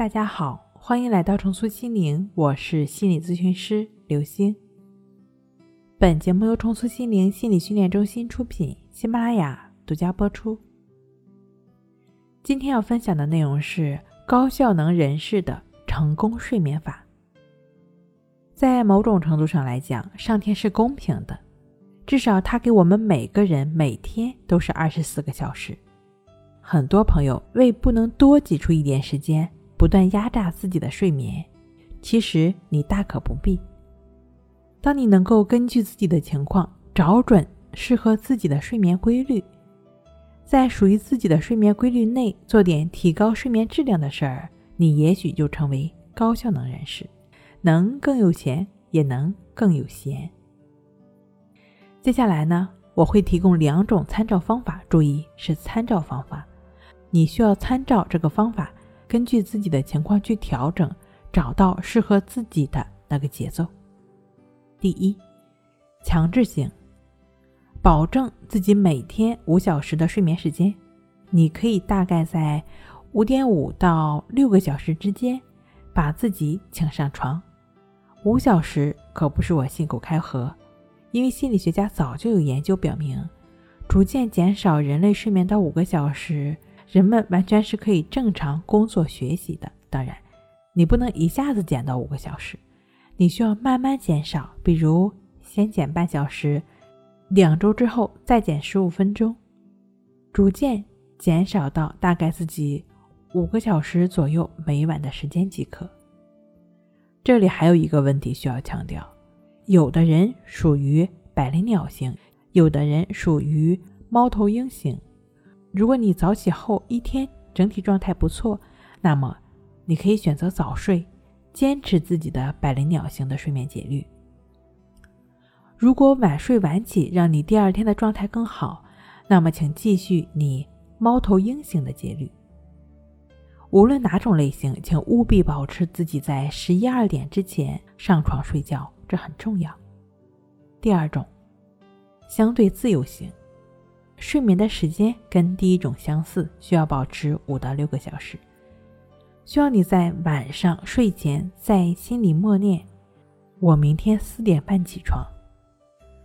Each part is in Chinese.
大家好，欢迎来到重塑心灵，我是心理咨询师刘星。本节目由重塑心灵心理训练中心出品，喜马拉雅独家播出。今天要分享的内容是高效能人士的成功睡眠法。在某种程度上来讲，上天是公平的，至少他给我们每个人每天都是二十四个小时。很多朋友为不能多挤出一点时间。不断压榨自己的睡眠，其实你大可不必。当你能够根据自己的情况找准适合自己的睡眠规律，在属于自己的睡眠规律内做点提高睡眠质量的事儿，你也许就成为高效能人士，能更有钱，也能更有闲。接下来呢，我会提供两种参照方法，注意是参照方法，你需要参照这个方法。根据自己的情况去调整，找到适合自己的那个节奏。第一，强制性，保证自己每天五小时的睡眠时间。你可以大概在五点五到六个小时之间把自己请上床。五小时可不是我信口开河，因为心理学家早就有研究表明，逐渐减少人类睡眠到五个小时。人们完全是可以正常工作学习的。当然，你不能一下子减到五个小时，你需要慢慢减少。比如，先减半小时，两周之后再减十五分钟，逐渐减少到大概自己五个小时左右每晚的时间即可。这里还有一个问题需要强调：有的人属于百灵鸟型，有的人属于猫头鹰型。如果你早起后一天整体状态不错，那么你可以选择早睡，坚持自己的百灵鸟型的睡眠节律。如果晚睡晚起让你第二天的状态更好，那么请继续你猫头鹰型的节律。无论哪种类型，请务必保持自己在十一二点之前上床睡觉，这很重要。第二种，相对自由型。睡眠的时间跟第一种相似，需要保持五到六个小时。需要你在晚上睡前在心里默念：“我明天四点半起床。”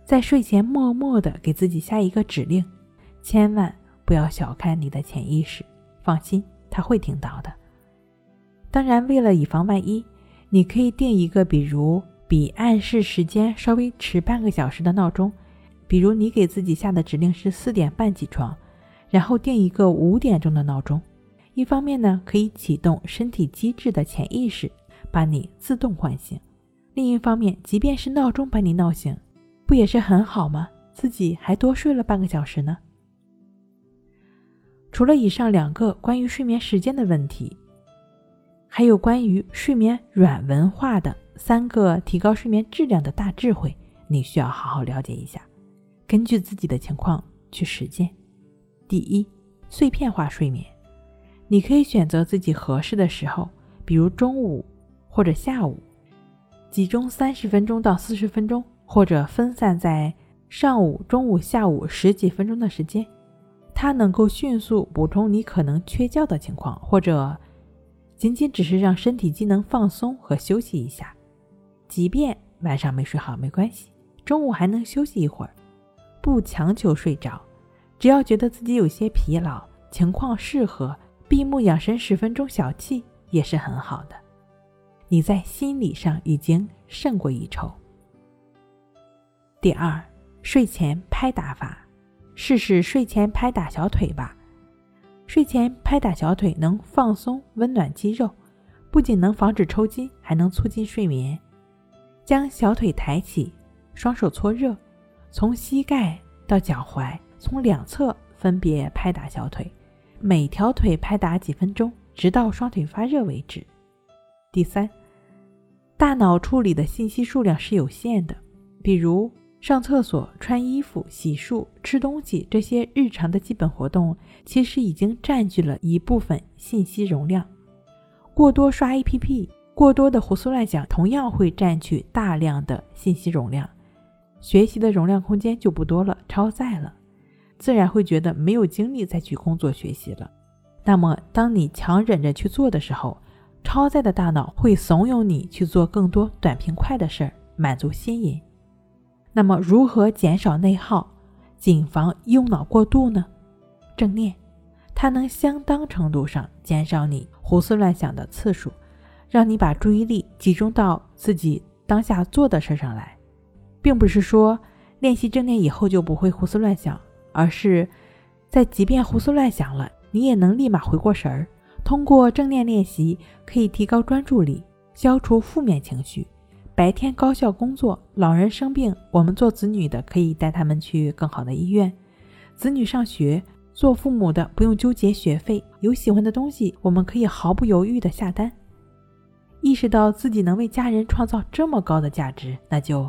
在睡前默默的给自己下一个指令，千万不要小看你的潜意识，放心，他会听到的。当然，为了以防万一，你可以定一个比如比暗示时间稍微迟半个小时的闹钟。比如你给自己下的指令是四点半起床，然后定一个五点钟的闹钟，一方面呢可以启动身体机制的潜意识，把你自动唤醒；另一方面，即便是闹钟把你闹醒，不也是很好吗？自己还多睡了半个小时呢。除了以上两个关于睡眠时间的问题，还有关于睡眠软文化的三个提高睡眠质量的大智慧，你需要好好了解一下。根据自己的情况去实践。第一，碎片化睡眠，你可以选择自己合适的时候，比如中午或者下午，集中三十分钟到四十分钟，或者分散在上午、中午、下午十几分钟的时间，它能够迅速补充你可能缺觉的情况，或者仅仅只是让身体机能放松和休息一下。即便晚上没睡好没关系，中午还能休息一会儿。不强求睡着，只要觉得自己有些疲劳，情况适合，闭目养神十分钟小憩也是很好的。你在心理上已经胜过一筹。第二，睡前拍打法，试试睡前拍打小腿吧。睡前拍打小腿能放松、温暖肌肉，不仅能防止抽筋，还能促进睡眠。将小腿抬起，双手搓热。从膝盖到脚踝，从两侧分别拍打小腿，每条腿拍打几分钟，直到双腿发热为止。第三，大脑处理的信息数量是有限的，比如上厕所、穿衣服、洗漱、吃东西这些日常的基本活动，其实已经占据了一部分信息容量。过多刷 APP，过多的胡思乱想，同样会占据大量的信息容量。学习的容量空间就不多了，超载了，自然会觉得没有精力再去工作学习了。那么，当你强忍着去做的时候，超载的大脑会怂恿你去做更多短平快的事儿，满足心瘾。那么，如何减少内耗，谨防用脑过度呢？正念，它能相当程度上减少你胡思乱想的次数，让你把注意力集中到自己当下做的事上来，并不是说练习正念以后就不会胡思乱想，而是在即便胡思乱想了，你也能立马回过神儿。通过正念练习，可以提高专注力，消除负面情绪，白天高效工作。老人生病，我们做子女的可以带他们去更好的医院；子女上学。做父母的不用纠结学费，有喜欢的东西，我们可以毫不犹豫的下单。意识到自己能为家人创造这么高的价值，那就